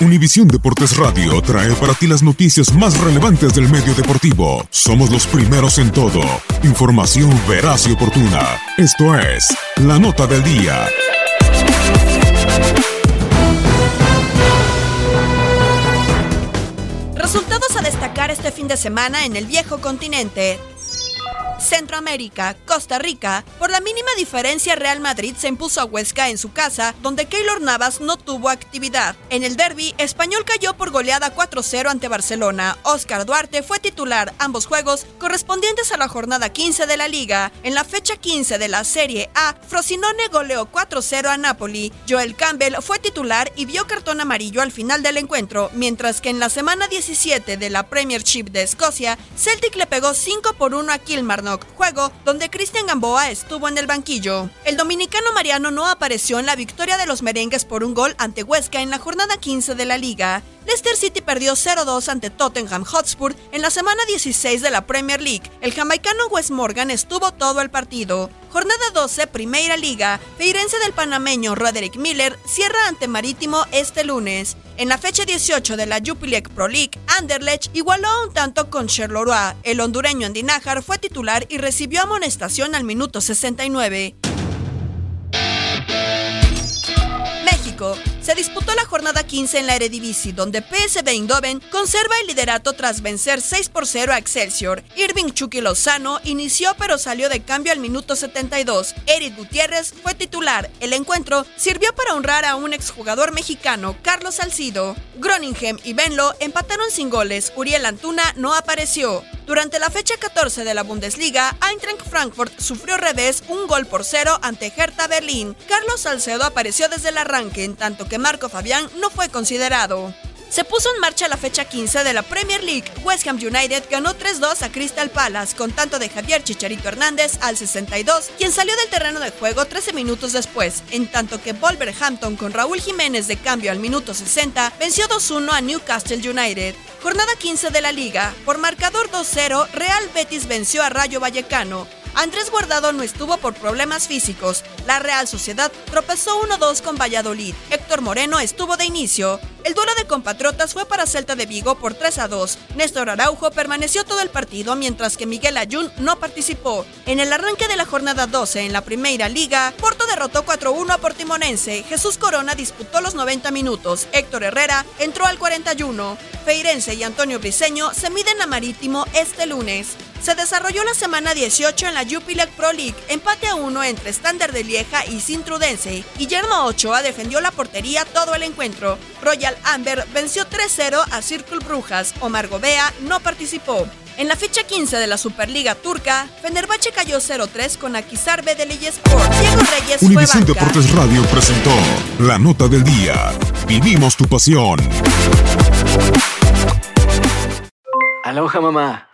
Univisión Deportes Radio trae para ti las noticias más relevantes del medio deportivo. Somos los primeros en todo. Información veraz y oportuna. Esto es La Nota del Día. Resultados a destacar este fin de semana en el viejo continente. Centroamérica, Costa Rica. Por la mínima diferencia, Real Madrid se impuso a Huesca en su casa, donde Keylor Navas no tuvo actividad. En el derby, Español cayó por goleada 4-0 ante Barcelona. Oscar Duarte fue titular ambos juegos correspondientes a la jornada 15 de la liga. En la fecha 15 de la Serie A, Frosinone goleó 4-0 a Napoli. Joel Campbell fue titular y vio cartón amarillo al final del encuentro, mientras que en la semana 17 de la Premiership de Escocia, Celtic le pegó 5 por 1 a Juego donde Cristian Gamboa estuvo en el banquillo. El dominicano Mariano no apareció en la victoria de los merengues por un gol ante Huesca en la jornada 15 de la liga. Leicester City perdió 0-2 ante Tottenham Hotspur en la semana 16 de la Premier League. El jamaicano Wes Morgan estuvo todo el partido. Jornada 12, Primera Liga. Feirense del panameño Roderick Miller cierra ante Marítimo este lunes. En la fecha 18 de la Jupiler Pro League, Anderlecht igualó un tanto con Charleroi. El hondureño Andy Najar fue titular y recibió amonestación al minuto 69. México. Se disputó la jornada 15 en la Eredivisie, donde PSV Eindhoven conserva el liderato tras vencer 6 por 0 a Excelsior. Irving Chucky Lozano inició pero salió de cambio al minuto 72. Eric Gutiérrez fue titular. El encuentro sirvió para honrar a un exjugador mexicano, Carlos Salcido. Groningen y Benlo empataron sin goles. Uriel Antuna no apareció. Durante la fecha 14 de la Bundesliga, Eintracht Frankfurt sufrió revés un gol por cero ante Hertha Berlín. Carlos Salcedo apareció desde el arranque, en tanto que Marco Fabián no fue considerado. Se puso en marcha la fecha 15 de la Premier League. West Ham United ganó 3-2 a Crystal Palace con tanto de Javier Chicharito Hernández al 62, quien salió del terreno de juego 13 minutos después, en tanto que Wolverhampton con Raúl Jiménez de cambio al minuto 60 venció 2-1 a Newcastle United. Jornada 15 de la liga. Por marcador 2-0, Real Betis venció a Rayo Vallecano. Andrés Guardado no estuvo por problemas físicos. La Real Sociedad tropezó 1-2 con Valladolid. Héctor Moreno estuvo de inicio. El duelo de compatriotas fue para Celta de Vigo por 3 a 2. Néstor Araujo permaneció todo el partido mientras que Miguel Ayun no participó. En el arranque de la jornada 12 en la Primera Liga, Porto derrotó 4-1 a Portimonense. Jesús Corona disputó los 90 minutos. Héctor Herrera entró al 41. Feirense y Antonio Briseño se miden a Marítimo este lunes. Se desarrolló la semana 18 en la Jupiler Pro League, empate a uno entre Standard de Lieja y Sintrudense. Guillermo Ochoa defendió la portería todo el encuentro. Royal Amber venció 3-0 a Circle Brujas. Omar Gobea no participó. En la fecha 15 de la Superliga Turca, Fenerbahce cayó 0-3 con Akisar B de Sport. Diego Reyes Univisión Deportes Radio presentó la nota del día. Vivimos tu pasión. Aloha mamá.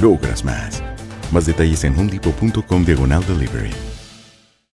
logras más. Más detalles en hundipo.com diagonal delivery.